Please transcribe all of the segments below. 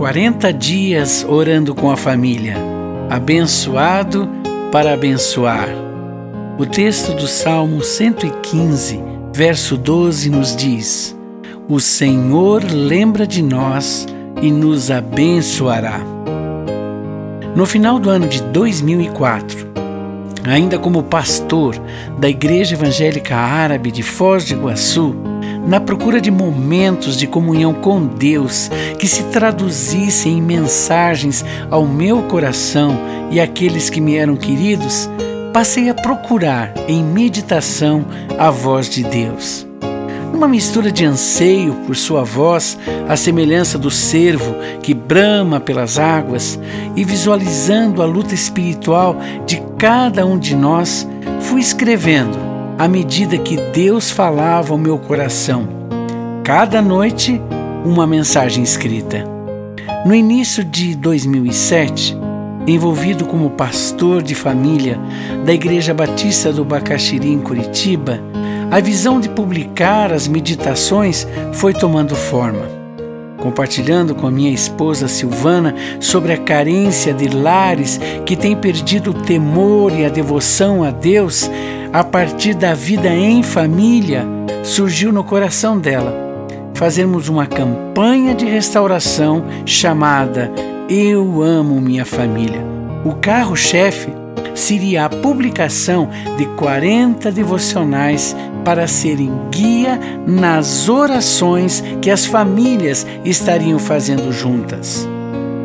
40 dias orando com a família, abençoado para abençoar. O texto do Salmo 115, verso 12 nos diz: O Senhor lembra de nós e nos abençoará. No final do ano de 2004, ainda como pastor da Igreja Evangélica Árabe de Foz do Iguaçu, na procura de momentos de comunhão com Deus que se traduzissem em mensagens ao meu coração e àqueles que me eram queridos, passei a procurar em meditação a voz de Deus. Numa mistura de anseio por sua voz, a semelhança do cervo que brama pelas águas, e visualizando a luta espiritual de cada um de nós, fui escrevendo à medida que Deus falava ao meu coração. Cada noite, uma mensagem escrita. No início de 2007, envolvido como pastor de família da Igreja Batista do Bacaxiri, em Curitiba, a visão de publicar as meditações foi tomando forma compartilhando com a minha esposa Silvana sobre a carência de lares que têm perdido o temor e a devoção a Deus a partir da vida em família, surgiu no coração dela fazermos uma campanha de restauração chamada Eu Amo Minha Família. O carro-chefe seria a publicação de 40 devocionais para serem guia nas orações que as famílias estariam fazendo juntas.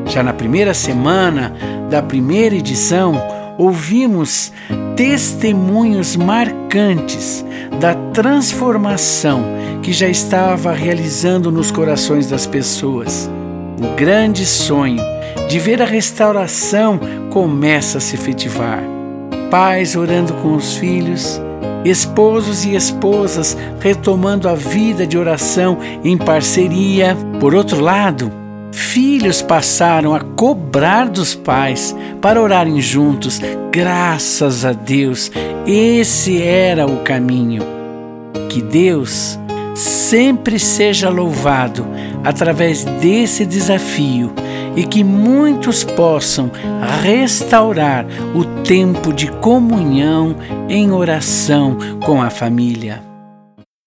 Já na primeira semana da primeira edição, ouvimos testemunhos marcantes da transformação que já estava realizando nos corações das pessoas. O grande sonho de ver a restauração começa a se efetivar. Pais orando com os filhos, esposos e esposas retomando a vida de oração em parceria. Por outro lado, filhos passaram a cobrar dos pais para orarem juntos. Graças a Deus, esse era o caminho. Que Deus sempre seja louvado através desse desafio e que muitos possam restaurar o tempo de comunhão em oração com a família.